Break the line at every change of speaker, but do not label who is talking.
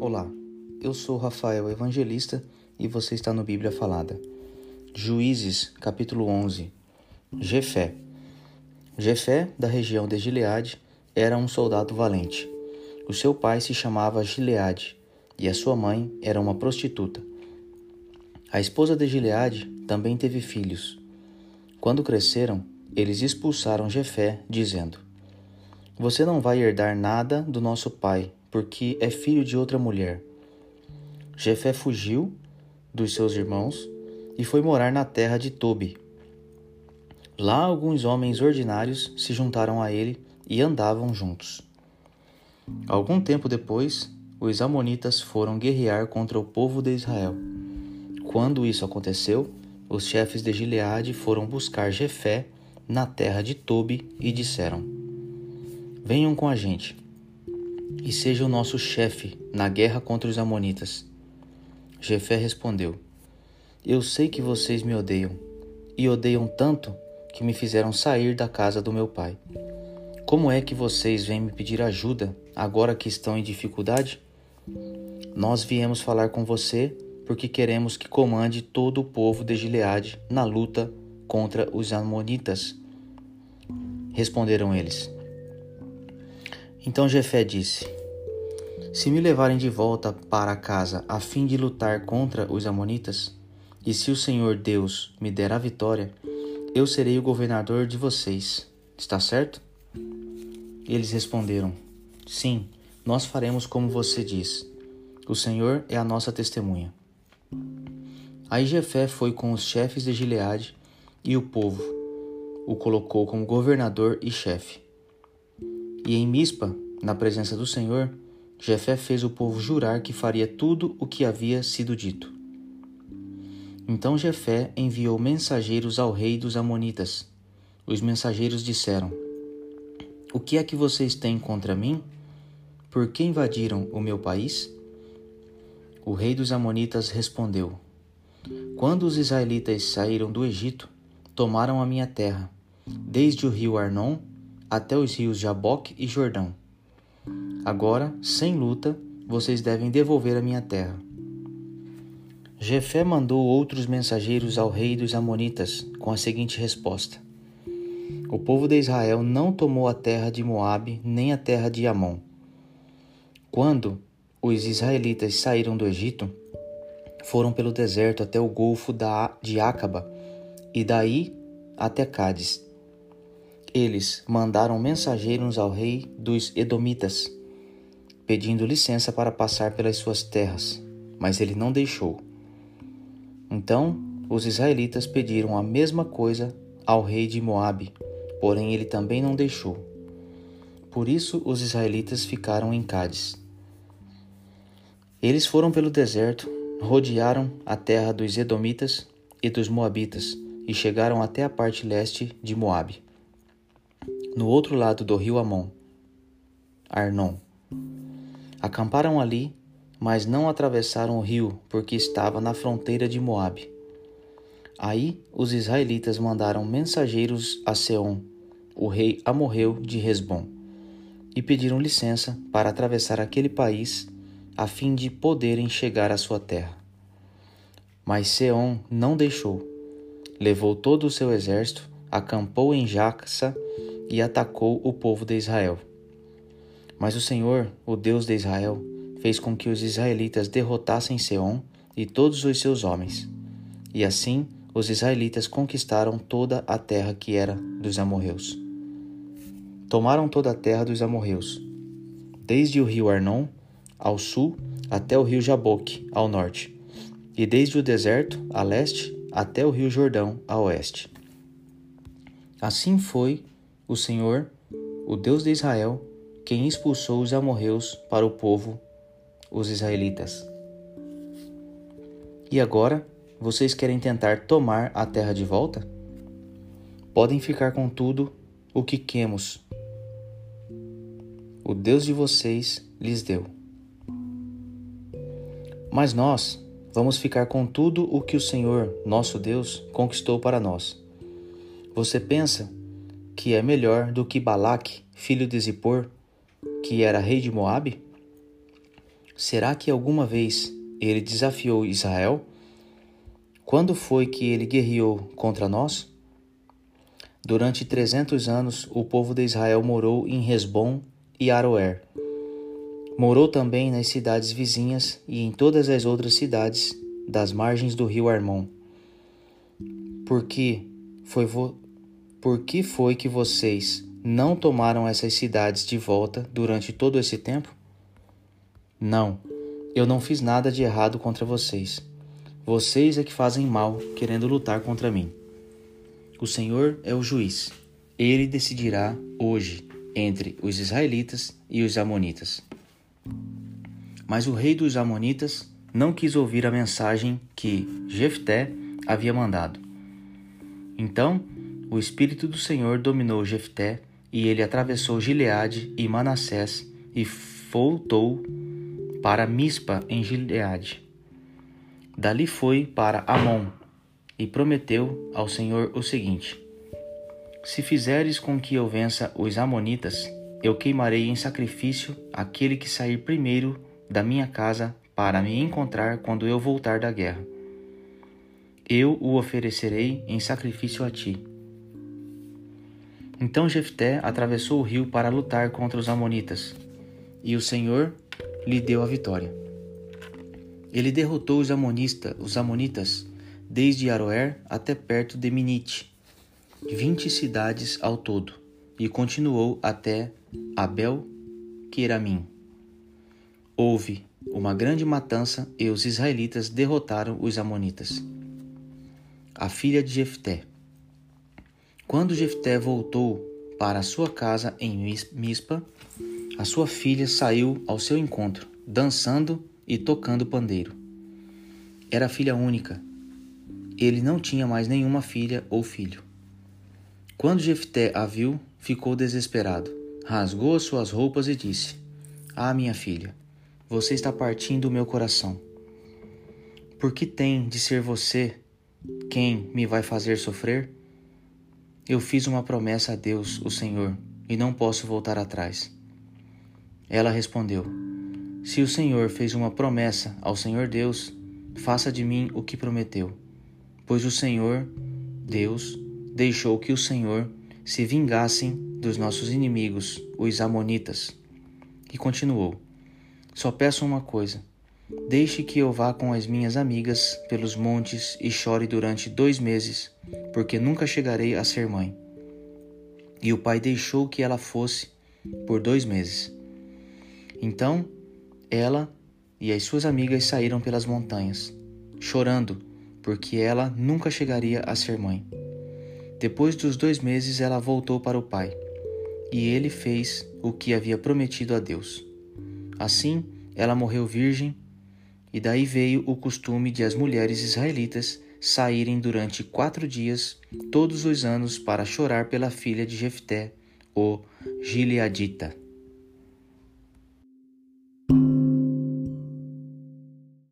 Olá, eu sou Rafael Evangelista e você está no Bíblia Falada. Juízes, capítulo 11. Jefé. Jefé, da região de Gileade, era um soldado valente. O seu pai se chamava Gileade e a sua mãe era uma prostituta. A esposa de Gileade também teve filhos. Quando cresceram, eles expulsaram Jefé, dizendo: Você não vai herdar nada do nosso pai, porque é filho de outra mulher. Jefé fugiu dos seus irmãos e foi morar na terra de Tobi. Lá alguns homens ordinários se juntaram a ele e andavam juntos. Algum tempo depois, os amonitas foram guerrear contra o povo de Israel. Quando isso aconteceu, os chefes de Gileade foram buscar Jefé na terra de Tobi e disseram: Venham com a gente e seja o nosso chefe na guerra contra os Amonitas. Jefé respondeu: Eu sei que vocês me odeiam, e odeiam tanto que me fizeram sair da casa do meu pai. Como é que vocês vêm me pedir ajuda agora que estão em dificuldade? Nós viemos falar com você porque queremos que comande todo o povo de Gileade na luta contra os Amonitas. Responderam eles: então Jefé disse: Se me levarem de volta para casa a fim de lutar contra os Amonitas, e se o Senhor Deus me der a vitória, eu serei o governador de vocês. Está certo? Eles responderam: Sim, nós faremos como você diz. O Senhor é a nossa testemunha. Aí Jefé foi com os chefes de Gileade e o povo o colocou como governador e chefe. E em Mispa, na presença do Senhor, Jefé fez o povo jurar que faria tudo o que havia sido dito. Então Jefé enviou mensageiros ao rei dos Amonitas. Os mensageiros disseram: O que é que vocês têm contra mim? Por que invadiram o meu país? O rei dos Amonitas respondeu: Quando os israelitas saíram do Egito, tomaram a minha terra, desde o rio Arnon até os rios Jaboque e Jordão. Agora, sem luta, vocês devem devolver a minha terra. Jefé mandou outros mensageiros ao rei dos Amonitas com a seguinte resposta: O povo de Israel não tomou a terra de Moabe nem a terra de Amon. Quando os israelitas saíram do Egito, foram pelo deserto até o golfo de Acaba e daí até Cádiz eles mandaram mensageiros ao rei dos Edomitas, pedindo licença para passar pelas suas terras, mas ele não deixou. Então os israelitas pediram a mesma coisa ao rei de Moabe, porém ele também não deixou. Por isso os israelitas ficaram em Cádiz. Eles foram pelo deserto, rodearam a terra dos Edomitas e dos Moabitas e chegaram até a parte leste de Moabe no outro lado do rio Amon, Arnon. Acamparam ali, mas não atravessaram o rio, porque estava na fronteira de Moabe. Aí os israelitas mandaram mensageiros a Seom, o rei amorreu de Resbom, e pediram licença para atravessar aquele país a fim de poderem chegar à sua terra. Mas Seom não deixou. Levou todo o seu exército, acampou em Jaxa e atacou o povo de Israel. Mas o Senhor, o Deus de Israel, fez com que os israelitas derrotassem Seom e todos os seus homens. E assim os israelitas conquistaram toda a terra que era dos amorreus. Tomaram toda a terra dos amorreus, desde o rio Arnon ao sul até o rio Jaboque ao norte, e desde o deserto a leste até o rio Jordão a oeste. Assim foi o Senhor, o Deus de Israel, quem expulsou os amorreus para o povo, os israelitas. E agora, vocês querem tentar tomar a terra de volta? Podem ficar com tudo o que Quemos, o Deus de vocês, lhes deu. Mas nós vamos ficar com tudo o que o Senhor, nosso Deus, conquistou para nós. Você pensa que é melhor do que Balaque, filho de Zippor, que era rei de Moabe? Será que alguma vez ele desafiou Israel? Quando foi que ele guerreou contra nós? Durante trezentos anos, o povo de Israel morou em Resbom e Aroer. Morou também nas cidades vizinhas e em todas as outras cidades das margens do rio Armon. Por que foi. Por que, foi que vocês não tomaram essas cidades de volta durante todo esse tempo? Não, eu não fiz nada de errado contra vocês. Vocês é que fazem mal querendo lutar contra mim. O Senhor é o juiz. Ele decidirá hoje entre os israelitas e os amonitas. Mas o rei dos amonitas não quis ouvir a mensagem que Jefté havia mandado. Então, o espírito do Senhor dominou Jefté, e ele atravessou Gileade e Manassés e voltou para Mispa em Gileade. Dali foi para Amon e prometeu ao Senhor o seguinte: Se fizeres com que eu vença os Amonitas, eu queimarei em sacrifício aquele que sair primeiro da minha casa para me encontrar quando eu voltar da guerra. Eu o oferecerei em sacrifício a ti. Então Jefté atravessou o rio para lutar contra os amonitas, e o Senhor lhe deu a vitória. Ele derrotou os, amonista, os amonitas desde Aroer até perto de Minite, vinte cidades ao todo, e continuou até Abel Queramim. Houve uma grande matança e os israelitas derrotaram os amonitas. A filha de Jefté. Quando Jefté voltou para sua casa em Mispa, a sua filha saiu ao seu encontro, dançando e tocando pandeiro. Era filha única. Ele não tinha mais nenhuma filha ou filho. Quando Jefté a viu, ficou desesperado. Rasgou as suas roupas e disse: Ah, minha filha, você está partindo o meu coração. Por que tem de ser você quem me vai fazer sofrer? Eu fiz uma promessa a Deus, o Senhor, e não posso voltar atrás. Ela respondeu: se o Senhor fez uma promessa ao Senhor Deus, faça de mim o que prometeu. Pois o Senhor, Deus, deixou que o Senhor se vingassem dos nossos inimigos, os Amonitas. E continuou: Só peço uma coisa. Deixe que eu vá com as minhas amigas pelos montes e chore durante dois meses, porque nunca chegarei a ser mãe. E o pai deixou que ela fosse por dois meses. Então ela e as suas amigas saíram pelas montanhas, chorando, porque ela nunca chegaria a ser mãe. Depois dos dois meses, ela voltou para o pai, e ele fez o que havia prometido a Deus. Assim, ela morreu virgem, e daí veio o costume de as mulheres israelitas saírem durante quatro dias, todos os anos, para chorar pela filha de Jefté, o Gileadita.